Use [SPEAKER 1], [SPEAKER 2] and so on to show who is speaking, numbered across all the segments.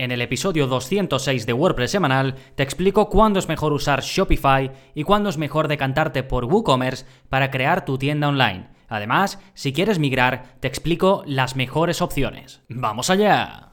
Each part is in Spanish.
[SPEAKER 1] En el episodio 206 de WordPress semanal te explico cuándo es mejor usar Shopify y cuándo es mejor decantarte por WooCommerce para crear tu tienda online. Además, si quieres migrar, te explico las mejores opciones. ¡Vamos allá!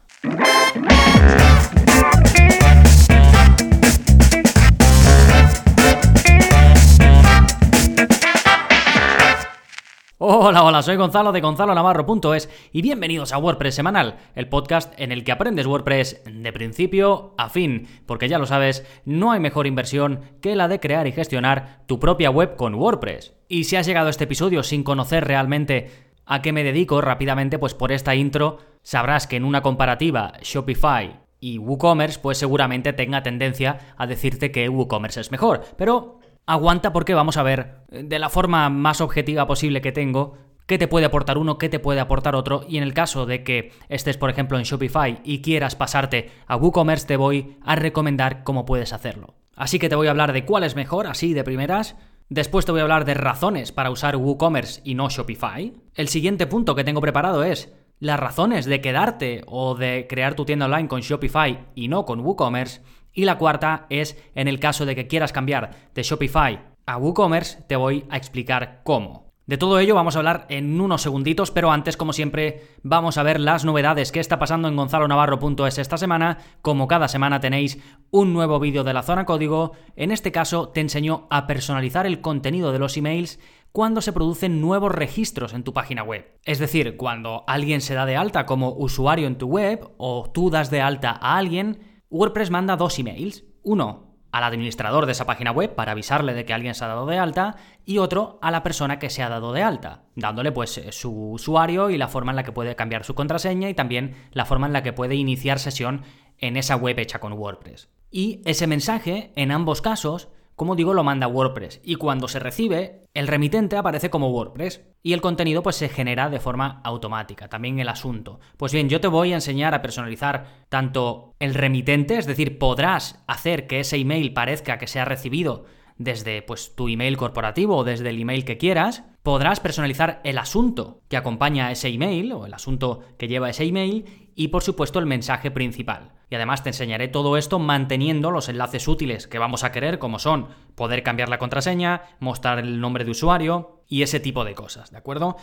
[SPEAKER 1] Hola, hola, soy Gonzalo de gonzalonavarro.es y bienvenidos a WordPress Semanal, el podcast en el que aprendes WordPress de principio a fin, porque ya lo sabes, no hay mejor inversión que la de crear y gestionar tu propia web con WordPress. Y si has llegado a este episodio sin conocer realmente a qué me dedico rápidamente, pues por esta intro sabrás que en una comparativa Shopify y WooCommerce, pues seguramente tenga tendencia a decirte que WooCommerce es mejor, pero aguanta porque vamos a ver eh, de la forma más objetiva posible que tengo qué te puede aportar uno, qué te puede aportar otro y en el caso de que estés por ejemplo en Shopify y quieras pasarte a WooCommerce te voy a recomendar cómo puedes hacerlo. Así que te voy a hablar de cuál es mejor, así de primeras. Después te voy a hablar de razones para usar WooCommerce y no Shopify. El siguiente punto que tengo preparado es las razones de quedarte o de crear tu tienda online con Shopify y no con WooCommerce. Y la cuarta es, en el caso de que quieras cambiar de Shopify a WooCommerce, te voy a explicar cómo. De todo ello vamos a hablar en unos segunditos, pero antes, como siempre, vamos a ver las novedades que está pasando en gonzalonavarro.es esta semana. Como cada semana tenéis un nuevo vídeo de la zona código. En este caso te enseño a personalizar el contenido de los emails cuando se producen nuevos registros en tu página web. Es decir, cuando alguien se da de alta como usuario en tu web o tú das de alta a alguien, WordPress manda dos emails. Uno al administrador de esa página web para avisarle de que alguien se ha dado de alta y otro a la persona que se ha dado de alta, dándole pues eh, su usuario y la forma en la que puede cambiar su contraseña y también la forma en la que puede iniciar sesión en esa web hecha con WordPress. Y ese mensaje, en ambos casos, como digo, lo manda WordPress. Y cuando se recibe, el remitente aparece como WordPress. Y el contenido pues se genera de forma automática, también el asunto. Pues bien, yo te voy a enseñar a personalizar tanto el remitente, es decir, podrás hacer que ese email parezca que se ha recibido desde pues tu email corporativo o desde el email que quieras, podrás personalizar el asunto que acompaña ese email o el asunto que lleva ese email y por supuesto el mensaje principal. Y además te enseñaré todo esto manteniendo los enlaces útiles que vamos a querer, como son poder cambiar la contraseña, mostrar el nombre de usuario y ese tipo de cosas, ¿de acuerdo?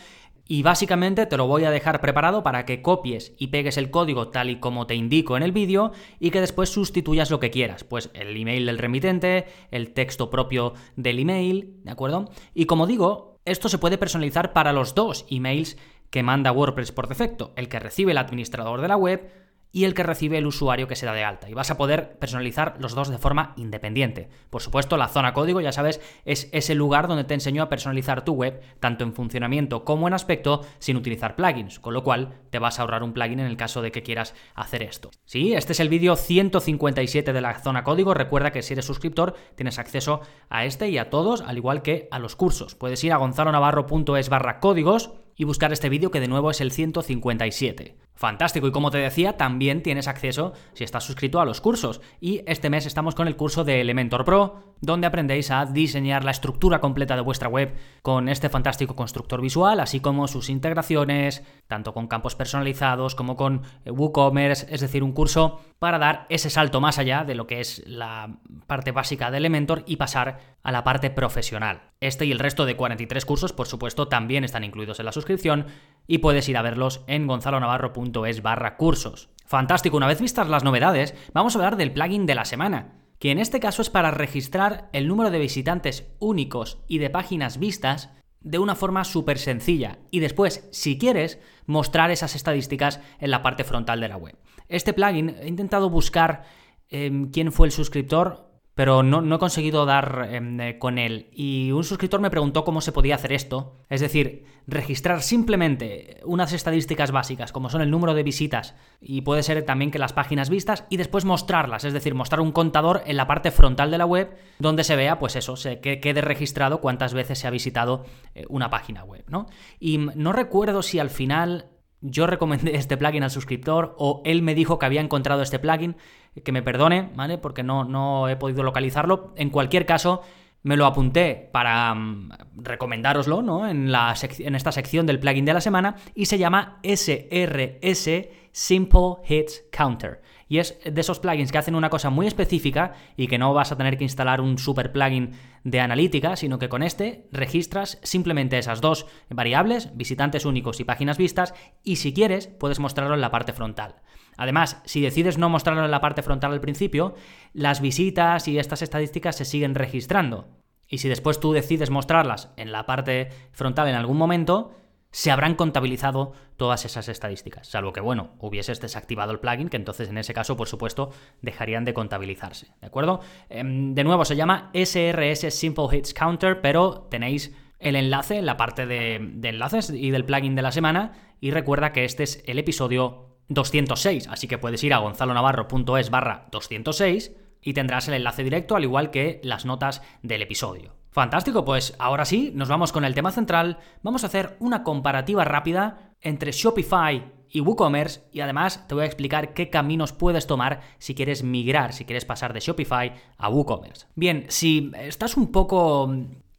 [SPEAKER 1] Y básicamente te lo voy a dejar preparado para que copies y pegues el código tal y como te indico en el vídeo y que después sustituyas lo que quieras, pues el email del remitente, el texto propio del email, ¿de acuerdo? Y como digo, esto se puede personalizar para los dos emails que manda WordPress por defecto, el que recibe el administrador de la web y el que recibe el usuario que se da de alta. Y vas a poder personalizar los dos de forma independiente. Por supuesto, la zona código, ya sabes, es ese lugar donde te enseño a personalizar tu web, tanto en funcionamiento como en aspecto, sin utilizar plugins, con lo cual te vas a ahorrar un plugin en el caso de que quieras hacer esto. Sí, este es el vídeo 157 de la zona código. Recuerda que si eres suscriptor tienes acceso a este y a todos, al igual que a los cursos. Puedes ir a gonzalonavarro.es barra códigos y buscar este vídeo que de nuevo es el 157. Fantástico, y como te decía, también tienes acceso si estás suscrito a los cursos. Y este mes estamos con el curso de Elementor Pro, donde aprendéis a diseñar la estructura completa de vuestra web con este fantástico constructor visual, así como sus integraciones, tanto con campos personalizados como con eh, WooCommerce, es decir, un curso para dar ese salto más allá de lo que es la parte básica de Elementor y pasar a la parte profesional. Este y el resto de 43 cursos, por supuesto, también están incluidos en la suscripción y puedes ir a verlos en gonzalonavarro.es barra cursos. Fantástico, una vez vistas las novedades, vamos a hablar del plugin de la semana, que en este caso es para registrar el número de visitantes únicos y de páginas vistas de una forma súper sencilla y después, si quieres, mostrar esas estadísticas en la parte frontal de la web. Este plugin he intentado buscar em, quién fue el suscriptor pero no, he conseguido dar em, eh, con él. Y un suscriptor me preguntó cómo se podía hacer esto. Es decir, registrar simplemente unas estadísticas básicas, como son el número de visitas, y puede ser también que las páginas vistas, y después mostrarlas, es decir, mostrar un contador en la parte frontal de la web, donde se vea, pues eso, se, que quede registrado cuántas veces se ha visitado eh, una página web, ¿no? Y no recuerdo si al final yo recomendé este plugin al suscriptor o él me dijo que había encontrado este plugin, que me perdone, ¿vale? Porque no, no he podido localizarlo. En cualquier caso, me lo apunté para mm, recomendároslo, ¿no? En, la en esta sección del plugin de la semana y se llama SRS Simple Hits Counter. Y es de esos plugins que hacen una cosa muy específica y que no vas a tener que instalar un super plugin de analítica, sino que con este registras simplemente esas dos variables, visitantes únicos y páginas vistas, y si quieres puedes mostrarlo en la parte frontal. Además, si decides no mostrarlo en la parte frontal al principio, las visitas y estas estadísticas se siguen registrando. Y si después tú decides mostrarlas en la parte frontal en algún momento, se habrán contabilizado todas esas estadísticas. Salvo que, bueno, hubieses desactivado el plugin, que entonces en ese caso, por supuesto, dejarían de contabilizarse. ¿De acuerdo? Em, de nuevo, se llama SRS Simple Hits Counter, pero tenéis el enlace en la parte de, de enlaces y del plugin de la semana. Y recuerda que este es el episodio 206, así que puedes ir a gonzalonavarro.es barra 206 y tendrás el enlace directo, al igual que las notas del episodio. Fantástico, pues ahora sí, nos vamos con el tema central. Vamos a hacer una comparativa rápida entre Shopify y WooCommerce y además te voy a explicar qué caminos puedes tomar si quieres migrar, si quieres pasar de Shopify a WooCommerce. Bien, si estás un poco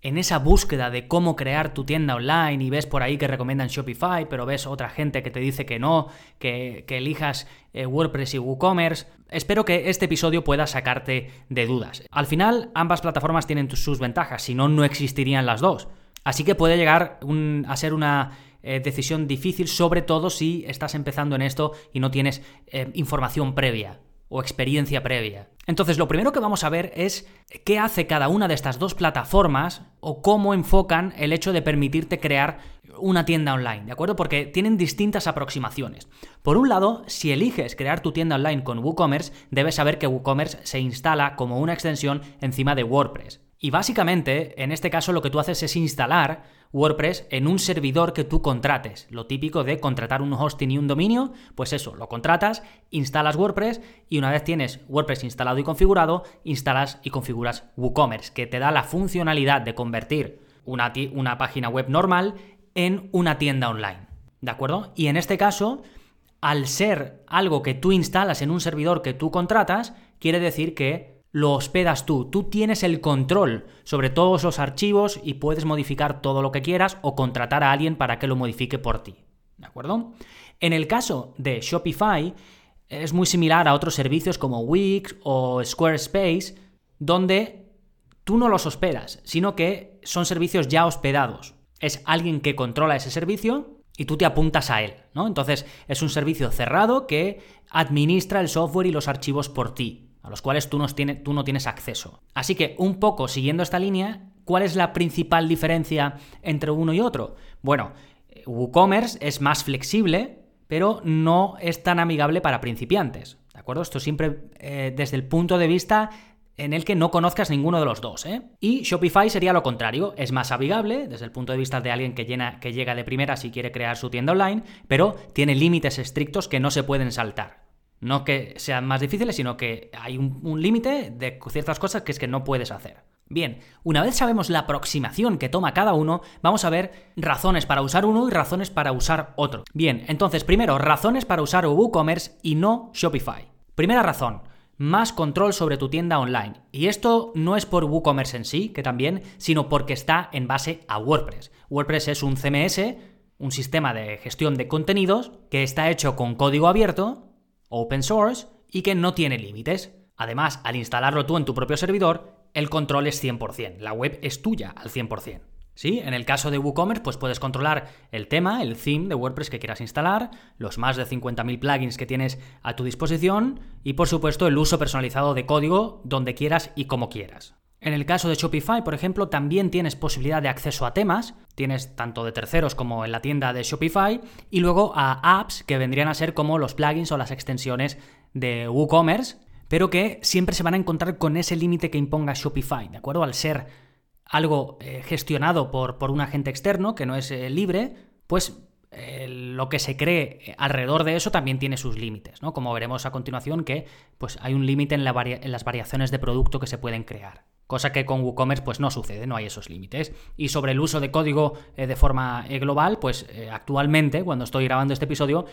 [SPEAKER 1] en esa búsqueda de cómo crear tu tienda online y ves por ahí que recomiendan Shopify, pero ves otra gente que te dice que no, que, elijas eh, WordPress y WooCommerce, espero que este episodio pueda sacarte de dudas. Al final, ambas plataformas tienen sus ventajas, si no, no existirían las dos. Así que puede llegar a ser una eh, decisión difícil, sobre todo si estás empezando en esto y no tienes eh, información previa o experiencia previa. Entonces, lo primero que vamos a ver es qué hace cada una de estas dos plataformas o cómo enfocan el hecho de permitirte crear una tienda online, ¿de acuerdo? Porque tienen distintas aproximaciones. Por un lado, si eliges crear tu tienda online con WooCommerce, debes saber que WooCommerce se instala como una extensión encima de WordPress. Y básicamente, en este caso lo que tú haces es instalar WordPress en un servidor que tú contrates. Lo típico de contratar un hosting y un dominio, pues eso, lo contratas, instalas WordPress y una vez tienes WordPress instalado y configurado, instalas y configuras WooCommerce, que te da la funcionalidad de convertir una, una página web normal en una tienda online. ¿De acuerdo? Y en este caso, al ser algo que tú instalas en un servidor que tú contratas, quiere decir que lo hospedas tú. Tú tienes el control sobre todos los archivos y puedes modificar todo lo que quieras o contratar a alguien para que lo modifique por ti. ¿De acuerdo? En el caso de Shopify, es muy similar a otros servicios como Wix o Squarespace, donde tú no los hospedas, sino que son servicios ya hospedados. Es alguien que controla ese servicio y tú te apuntas a él, ¿no? Entonces es un servicio cerrado que administra el software y los archivos por ti a los cuales tú no, tienes, acceso. Así que, un poco siguiendo esta línea, ¿cuál es la principal diferencia entre uno y otro? Bueno, WooCommerce es más flexible, pero no es tan amigable para principiantes. ¿De acuerdo? Esto siempre eh, desde el punto de vista en el que no conozcas ninguno de los dos. ¿eh? Y Shopify sería lo contrario, es más amigable desde el punto de vista de alguien que llega de primera si quiere crear su tienda online, pero tiene límites estrictos que no se pueden saltar. No que sean más difíciles, sino que hay un, límite de ciertas cosas que es que no puedes hacer. Bien, una vez sabemos la aproximación que toma cada uno, vamos a ver razones para usar uno y razones para usar otro. Bien, entonces primero, razones para usar WooCommerce y no Shopify. Primera razón, más control sobre tu tienda online. Y esto no es por WooCommerce en sí, que también, sino porque está en base a WordPress. WordPress es un CMS, un sistema de gestión de contenidos, que está hecho con código abierto open source y que no tiene límites. Además, al instalarlo tú en tu propio servidor, el control es 100%, la web es tuya al 100%. ¿Sí? En el caso de WooCommerce, pues puedes controlar el tema, el theme de WordPress que quieras instalar, los más de 50.000 plugins que tienes a tu disposición y, por supuesto, el uso personalizado de código donde quieras y como quieras. En el caso de Shopify, por ejemplo, también tienes posibilidad de acceso a temas, tienes tanto de terceros como en la tienda de Shopify, y luego a apps que vendrían a ser como los plugins o las extensiones de WooCommerce, pero que siempre se van a encontrar con ese límite que imponga Shopify, ¿de acuerdo? Al ser algo eh, gestionado por, por, un agente externo que no es eh, libre, pues eh, lo que se cree alrededor de eso también tiene sus límites, ¿no? Como veremos a continuación que pues, hay un límite en, en las variaciones de producto que se pueden crear. Cosa que con WooCommerce pues no sucede, no hay esos límites. Y sobre el uso de código eh, de forma eh, global, pues eh, actualmente, cuando estoy grabando este episodio,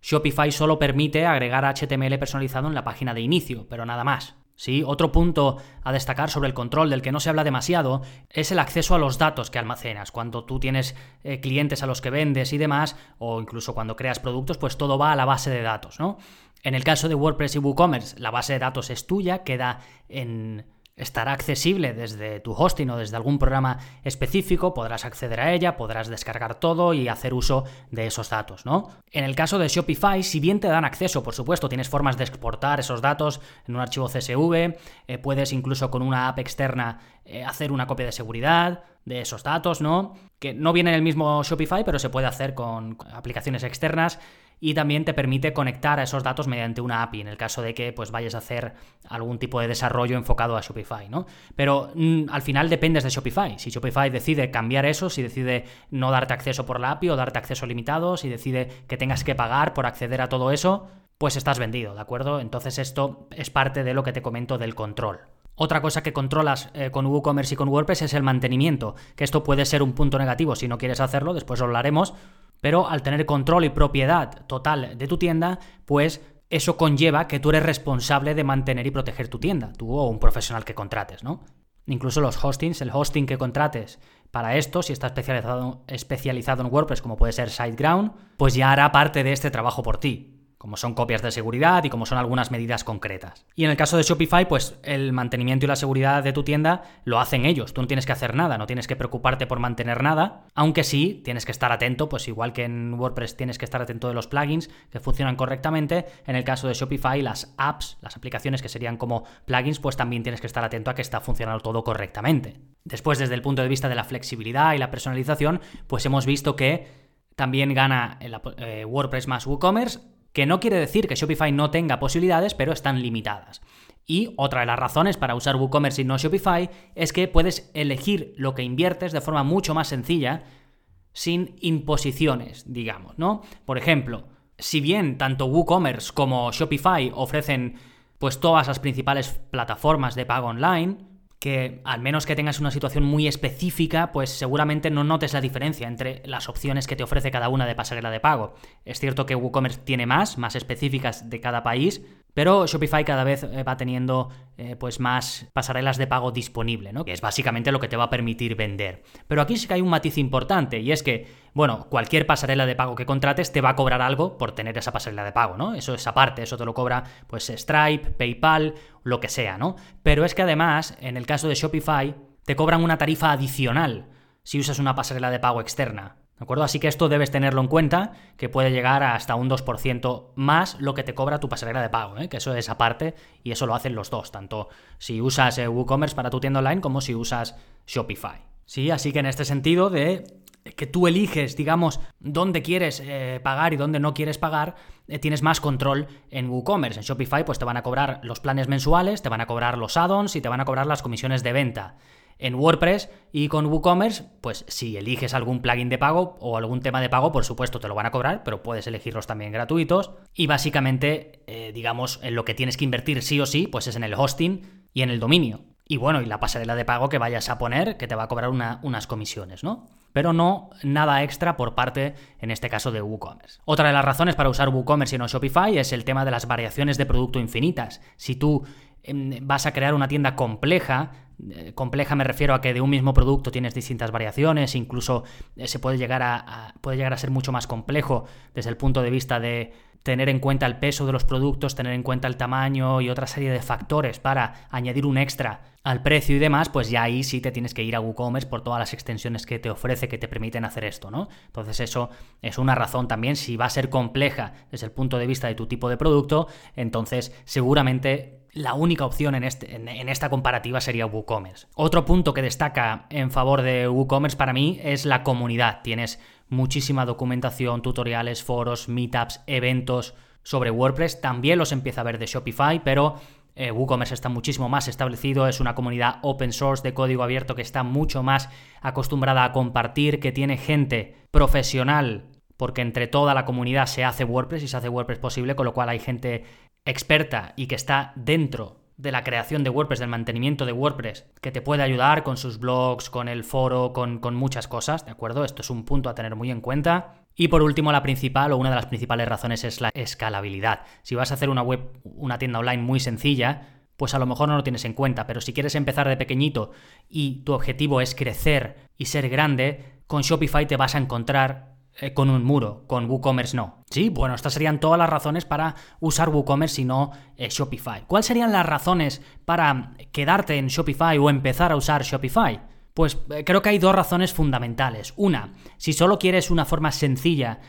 [SPEAKER 1] Shopify solo permite agregar HTML personalizado en la página de inicio, pero nada más. ¿Sí? Otro punto a destacar sobre el control del que no se habla demasiado es el acceso a los datos que almacenas. Cuando tú tienes eh, clientes a los que vendes y demás, o incluso cuando creas productos, pues todo va a la base de datos, ¿no? En el caso de WordPress y WooCommerce, la base de datos es tuya, queda en estará accesible desde tu hosting o desde algún programa específico, podrás acceder a ella, podrás descargar todo y hacer uso de esos datos, ¿no? En el caso de Shopify, si bien te dan acceso, por supuesto, tienes formas de exportar esos datos en un archivo CSV, eh, puedes incluso con una app externa eh, hacer una copia de seguridad de esos datos, ¿no? Que no viene en el mismo Shopify, pero se puede hacer con aplicaciones externas y también te permite conectar a esos datos mediante una API en el caso de que pues vayas a hacer algún tipo de desarrollo enfocado a Shopify, ¿no? Pero mm, al final dependes de Shopify. Si Shopify decide cambiar eso, si decide no darte acceso por la API o darte acceso limitado, si decide que tengas que pagar por acceder a todo eso, pues estás vendido, ¿de acuerdo? Entonces esto es parte de lo que te comento del control. Otra cosa que controlas eh, con WooCommerce y con WordPress es el mantenimiento, que esto puede ser un punto negativo si no quieres hacerlo, después lo hablaremos, pero al tener control y propiedad total de tu tienda, pues eso conlleva que tú eres responsable de mantener y proteger tu tienda, tú o un profesional que contrates, ¿no? Incluso los hostings, el hosting que contrates para esto, si está especializado, en WordPress, como puede ser SiteGround, pues ya hará parte de este trabajo por ti como son copias de seguridad y como son algunas medidas concretas. Y en el caso de Shopify, pues el mantenimiento y la seguridad de tu tienda lo hacen ellos. Tú no tienes que hacer nada, no tienes que preocuparte por mantener nada, aunque sí tienes que estar atento, pues igual que en WordPress tienes que estar atento de los plugins que funcionan correctamente, en el caso de Shopify las apps, las aplicaciones que serían como plugins, pues también tienes que estar atento a que está funcionando todo correctamente. Después, desde el punto de vista de la flexibilidad y la personalización, pues hemos visto que también gana eh, WordPress más WooCommerce que no quiere decir que Shopify no tenga posibilidades, pero están limitadas. Y otra de las razones para usar WooCommerce y no Shopify es que puedes elegir lo que inviertes de forma mucho más sencilla, sin imposiciones, digamos, ¿no? Por ejemplo, si bien tanto WooCommerce como Shopify ofrecen pues todas las principales plataformas de pago online, que al menos que tengas una situación muy específica, pues seguramente no notes la diferencia entre las opciones que te ofrece cada una de pasarela de pago. Es cierto que WooCommerce tiene más, más específicas de cada país, pero Shopify cada vez eh, va teniendo eh, pues más pasarelas de pago disponible, ¿no? Que es básicamente lo que te va a permitir vender. Pero aquí sí que hay un matiz importante y es que, bueno, cualquier pasarela de pago que contrates te va a cobrar algo por tener esa pasarela de pago, ¿no? Eso es aparte, eso te lo cobra pues Stripe, PayPal, lo que sea, ¿no? Pero es que además, en el caso de Shopify, te cobran una tarifa adicional si usas una pasarela de pago externa. ¿De acuerdo? Así que esto debes tenerlo en cuenta, que puede llegar hasta un 2% más lo que te cobra tu pasarela de pago, ¿eh? que eso es aparte y eso lo hacen los dos, tanto si usas eh, WooCommerce para tu tienda online como si usas Shopify. Sí, así que en este sentido de que tú eliges, digamos, dónde quieres eh, pagar y dónde no quieres pagar, tienes más control en WooCommerce. En Shopify pues te van a cobrar los planes mensuales, te van a cobrar los add-ons y te van a cobrar las comisiones de venta en WordPress y con WooCommerce, pues si eliges algún plugin de pago o algún tema de pago, por supuesto te lo van a cobrar, pero puedes elegirlos también gratuitos. Y básicamente, eh, digamos, en lo que tienes que invertir sí o sí, pues es en el hosting y en el dominio. Y bueno, y la pasarela de pago que vayas a poner, que te va a cobrar unas comisiones, ¿no? Pero no nada extra por parte, en este caso, de WooCommerce. Otra de las razones para usar WooCommerce y no Shopify es el tema de las variaciones de producto infinitas. Si tú em, vas a crear una tienda compleja, compleja me refiero a que de un mismo producto tienes distintas variaciones, incluso eh, se puede llegar a, puede llegar a ser mucho más complejo desde el punto de vista de tener en cuenta el peso de los productos, tener en cuenta el tamaño y otra serie de factores para añadir un extra al precio y demás, pues ya ahí sí te tienes que ir a WooCommerce por todas las extensiones que te ofrece que te permiten hacer esto, ¿no? Entonces eso es una razón también, si va a ser compleja desde el punto de vista de tu tipo de producto, entonces seguramente la única opción en, este, en, esta comparativa sería WooCommerce. Otro punto que destaca en favor de WooCommerce para mí es la comunidad. Tienes muchísima documentación, tutoriales, foros, meetups, eventos sobre WordPress. También los empieza a ver de Shopify, pero eh, WooCommerce está muchísimo más establecido, es una comunidad open source de código abierto que está mucho más acostumbrada a compartir, que tiene gente profesional porque entre toda la comunidad se hace WordPress y se hace WordPress posible, con lo cual hay gente experta y que está dentro de la creación de WordPress, del mantenimiento de WordPress, que te puede ayudar con sus blogs, con el foro, con, con, muchas cosas, ¿de acuerdo? Esto es un punto a tener muy en cuenta. Y por último, la principal o una de las principales razones es la escalabilidad. Si vas a hacer una web, una tienda online muy sencilla, pues a lo mejor no lo tienes en cuenta, pero si quieres empezar de pequeñito y tu objetivo es crecer y ser grande, con Shopify te vas a encontrar eh, con un muro, con WooCommerce no. Sí, bueno, estas serían todas las razones para usar WooCommerce y no eh, Shopify. ¿Cuáles serían las razones para quedarte en Shopify o empezar a usar Shopify? Pues eh, creo que hay dos razones fundamentales. Una, si solo quieres una forma sencilla,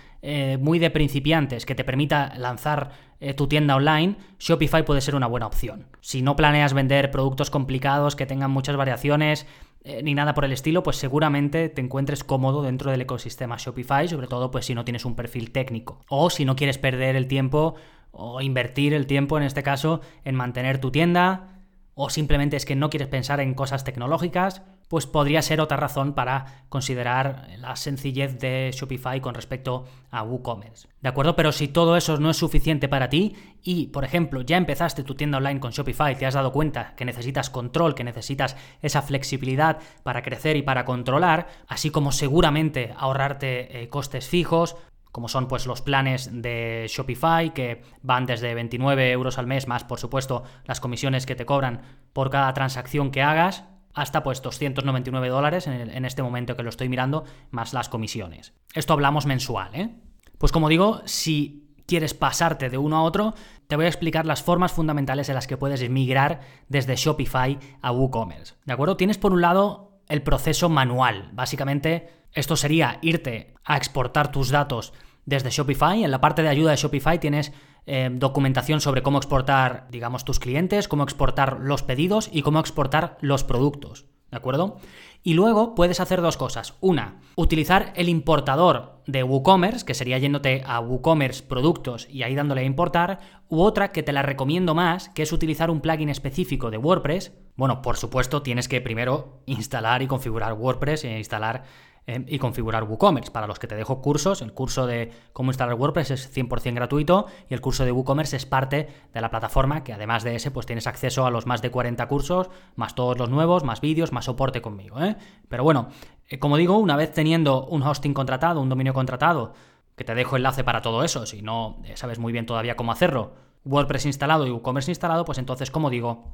[SPEAKER 1] muy de principiantes, que te permita lanzar tu tienda online, Shopify puede ser una buena opción. Si no planeas vender productos complicados que tengan muchas variaciones, eh, ni nada por el estilo, pues seguramente te encuentres cómodo dentro del ecosistema Shopify, sobre todo pues si no tienes un perfil técnico o si no quieres perder el tiempo o invertir el tiempo en este caso en mantener tu tienda o simplemente es que no quieres pensar en cosas tecnológicas, pues podría ser otra razón para considerar la sencillez de Shopify con respecto a WooCommerce. ¿De acuerdo? Pero si todo eso no es suficiente para ti y, por ejemplo, ya empezaste tu tienda online con Shopify, te has dado cuenta que necesitas control, que necesitas esa flexibilidad para crecer y para controlar, así como seguramente ahorrarte eh, costes fijos, como son pues los planes de Shopify que van desde 29 euros al mes más por supuesto las comisiones que te cobran por cada transacción que hagas hasta pues 299 dólares en, este momento que lo estoy mirando más las comisiones. Esto hablamos mensual, ¿eh? Pues como digo, si quieres pasarte de uno a otro, te voy a explicar las formas fundamentales en las que puedes migrar desde Shopify a WooCommerce. ¿De acuerdo? Tienes por un lado el proceso manual. Básicamente, esto sería irte a exportar tus datos desde Shopify. En la parte de ayuda de Shopify tienes eh, documentación sobre cómo exportar, digamos, tus clientes, cómo exportar los pedidos y cómo exportar los productos. ¿De acuerdo? Y luego puedes hacer dos cosas. Una, utilizar el importador de WooCommerce, que sería yéndote a WooCommerce productos y ahí dándole a importar. U otra que te la recomiendo más, que es utilizar un plugin específico de WordPress. Bueno, por supuesto, tienes que primero instalar y configurar WordPress e instalar Em, y configurar WooCommerce. Para los que te dejo cursos, el curso de cómo instalar WordPress es 100% gratuito y el curso de WooCommerce es parte de la plataforma que además de ese pues tienes acceso a los más de 40 cursos, más todos los nuevos, más vídeos, más soporte conmigo. ¿eh? Pero bueno, eh, como digo, una vez teniendo un hosting contratado, un dominio contratado, que te dejo enlace para todo eso, si no eh, sabes muy bien todavía cómo hacerlo, WordPress instalado y WooCommerce instalado, pues entonces, como digo,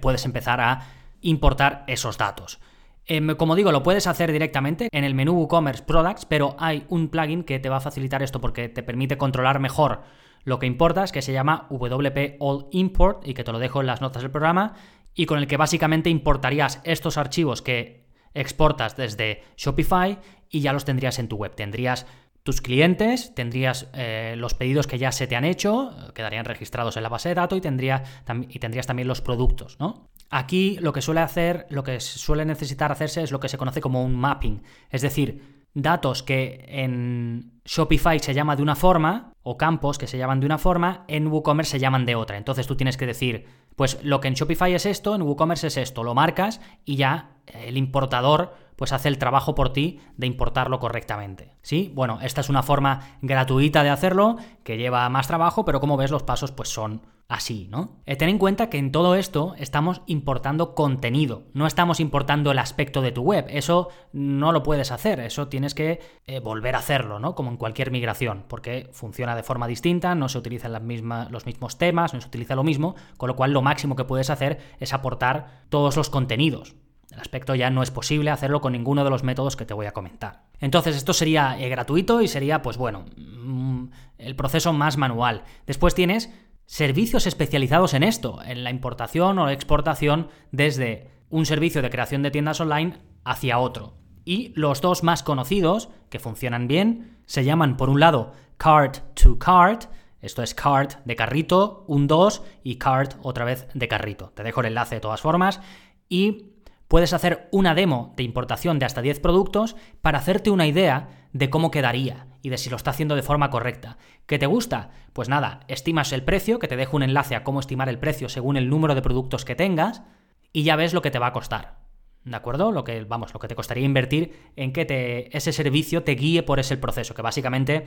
[SPEAKER 1] puedes empezar a importar esos datos. Em, como digo, lo puedes hacer directamente en el menú WooCommerce Products, pero hay un plugin que te va a facilitar esto porque te permite controlar mejor lo que importas, que se llama WP All Import y que te lo dejo en las notas del programa, y con el que básicamente importarías estos archivos que exportas desde Shopify y ya los tendrías en tu web. Tendrías tus clientes, tendrías eh, los pedidos que ya se te han hecho, quedarían registrados en la base de datos y, y tendrías también los productos, ¿no? Aquí lo que suele hacer, lo que suele necesitar hacerse es lo que se conoce como un mapping, es decir, datos que en Shopify se llama de una forma o campos que se llaman de una forma, en WooCommerce se llaman de otra. Entonces tú tienes que decir, pues lo que en Shopify es esto, en WooCommerce es esto, lo marcas y ya el importador pues hace el trabajo por ti de importarlo correctamente. ¿Sí? Bueno, esta es una forma gratuita de hacerlo, que lleva más trabajo, pero como ves los pasos pues son así, ¿no? Eh, ten en cuenta que en todo esto estamos importando contenido, no estamos importando el aspecto de tu web, eso no lo puedes hacer, eso tienes que eh, volver a hacerlo, ¿no? Como en cualquier migración, porque funciona de forma distinta, no se utilizan las los mismos temas, no se utiliza lo mismo, con lo cual lo máximo que puedes hacer es aportar todos los contenidos. El aspecto ya no es posible hacerlo con ninguno de los métodos que te voy a comentar. Entonces esto sería eh, gratuito y sería, pues bueno, mm, el proceso más manual. Después tienes servicios especializados en esto, en la importación o exportación desde un servicio de creación de tiendas online hacia otro. Y los dos más conocidos, que funcionan bien, se llaman por un lado Cart to Cart, esto es cart de carrito, un 2 y cart otra vez de carrito. Te dejo el enlace de todas formas y puedes hacer una demo de importación de hasta 10 productos para hacerte una idea de cómo quedaría y de si lo está haciendo de forma correcta. ¿Qué te gusta? Pues nada, estimas el precio, que te dejo un enlace a cómo estimar el precio según el número de productos que tengas y ya ves lo que te va a costar. ¿De acuerdo? Lo que, vamos, lo que te costaría invertir en que te, ese servicio te guíe por ese proceso, que básicamente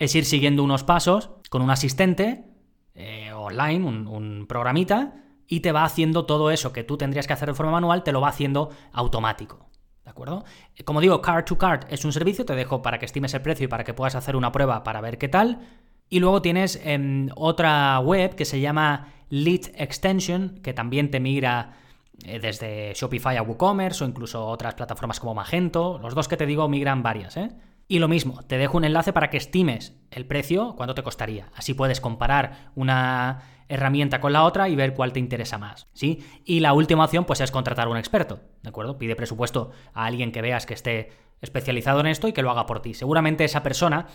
[SPEAKER 1] es ir siguiendo unos pasos con un asistente eh, online, un, un programita, y te va haciendo todo eso que tú tendrías que hacer de forma manual, te lo va haciendo automático. ¿De acuerdo? Como digo, Card to Card es un servicio, te dejo para que estimes el precio y para que puedas hacer una prueba para ver qué tal. Y luego tienes em, otra web que se llama Lead Extension, que también te migra eh, desde Shopify a WooCommerce o incluso otras plataformas como Magento. Los dos que te digo migran varias, ¿eh? Y lo mismo, te dejo un enlace para que estimes el precio, cuánto te costaría. Así puedes comparar una herramienta con la otra y ver cuál te interesa más, ¿sí? Y la última opción pues es contratar a un experto, ¿de acuerdo? Pide presupuesto a alguien que veas que esté especializado en esto y que lo haga por ti. Seguramente esa persona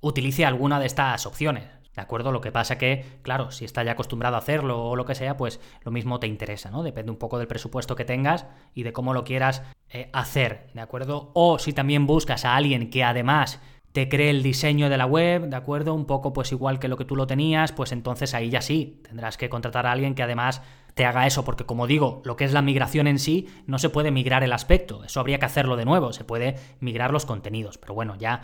[SPEAKER 1] utilice alguna de estas opciones. ¿De acuerdo? Lo que pasa que, claro, si está ya acostumbrado a hacerlo o lo que sea, pues lo mismo te interesa, ¿no? Depende un poco del presupuesto que tengas y de cómo lo quieras eh, hacer, ¿de acuerdo? O si también buscas a alguien que además te cree el diseño de la web, ¿de acuerdo? Un poco pues igual que lo que tú lo tenías, pues entonces ahí ya sí, tendrás que contratar a alguien que además te haga eso, porque como digo, lo que es la migración en sí, no se puede migrar el aspecto, eso habría que hacerlo de nuevo, se puede migrar los contenidos, pero bueno, ya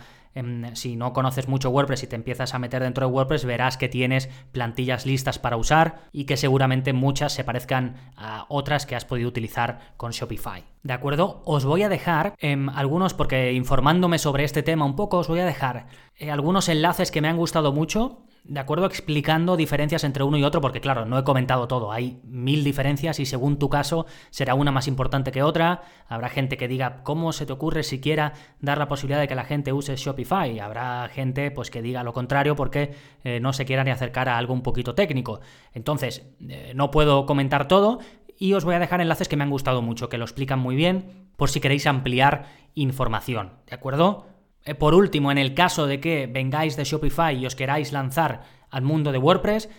[SPEAKER 1] si no conoces mucho WordPress y te empiezas a meter dentro de WordPress, verás que tienes plantillas listas para usar y que seguramente muchas se parezcan a otras que has podido utilizar con Shopify. ¿De acuerdo? Os voy a dejar em, algunos, porque informándome sobre este tema un poco, os voy a dejar eh, algunos enlaces que me han gustado mucho de acuerdo explicando diferencias entre uno y otro, porque claro, no he comentado todo, hay mil diferencias y según tu caso será una más importante que otra, habrá gente que diga, ¿cómo se te ocurre siquiera dar la posibilidad de que la gente use Shopify? Habrá gente pues que diga lo contrario porque eh, no se quiera ni acercar a algo un poquito técnico. Entonces, eh, no puedo comentar todo y os voy a dejar enlaces que me han gustado mucho, que lo explican muy bien, por si queréis ampliar información, ¿de acuerdo? Eh, por último, en el caso de que vengáis de Shopify y os queráis lanzar al mundo de WordPress,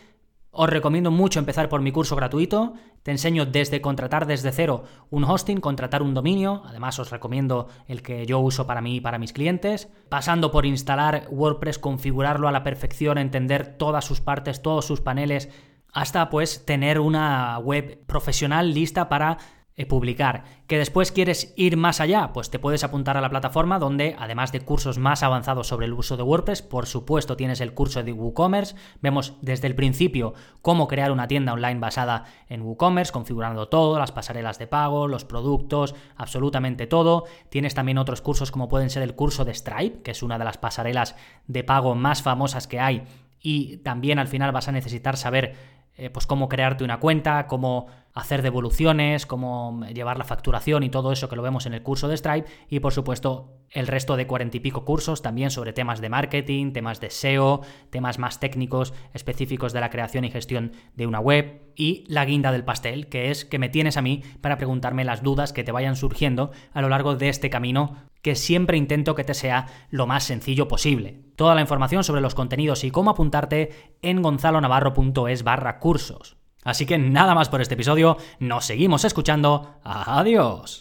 [SPEAKER 1] os recomiendo mucho empezar por mi curso gratuito. Te enseño desde contratar desde cero un hosting, contratar un dominio. Además, os recomiendo el que yo uso para mí y para mis clientes. Pasando por instalar WordPress, configurarlo a la perfección, entender todas sus partes, todos sus paneles, hasta pues tener una web profesional lista para publicar. ¿Que después quieres ir más allá? Pues te puedes apuntar a la plataforma donde, además de cursos más avanzados sobre el uso de WordPress, por supuesto tienes el curso de WooCommerce. Vemos desde el principio cómo crear una tienda online basada en WooCommerce, configurando todo, las pasarelas de pago, los productos, absolutamente todo. Tienes también otros cursos como pueden ser el curso de Stripe, que es una de las pasarelas de pago más famosas que hay. Y también al final vas a necesitar saber eh, pues cómo crearte una cuenta, cómo hacer devoluciones, cómo llevar la facturación y todo eso que lo vemos en el curso de Stripe y por supuesto el resto de cuarenta y pico cursos también sobre temas de marketing, temas de SEO, temas más técnicos específicos de la creación y gestión de una web y la guinda del pastel, que es que me tienes a mí para preguntarme las dudas que te vayan surgiendo a lo largo de este camino que siempre intento que te sea lo más sencillo posible. Toda la información sobre los contenidos y cómo apuntarte en gonzalonavarro.es barra cursos. Así que nada más por este episodio, nos seguimos escuchando. Adiós.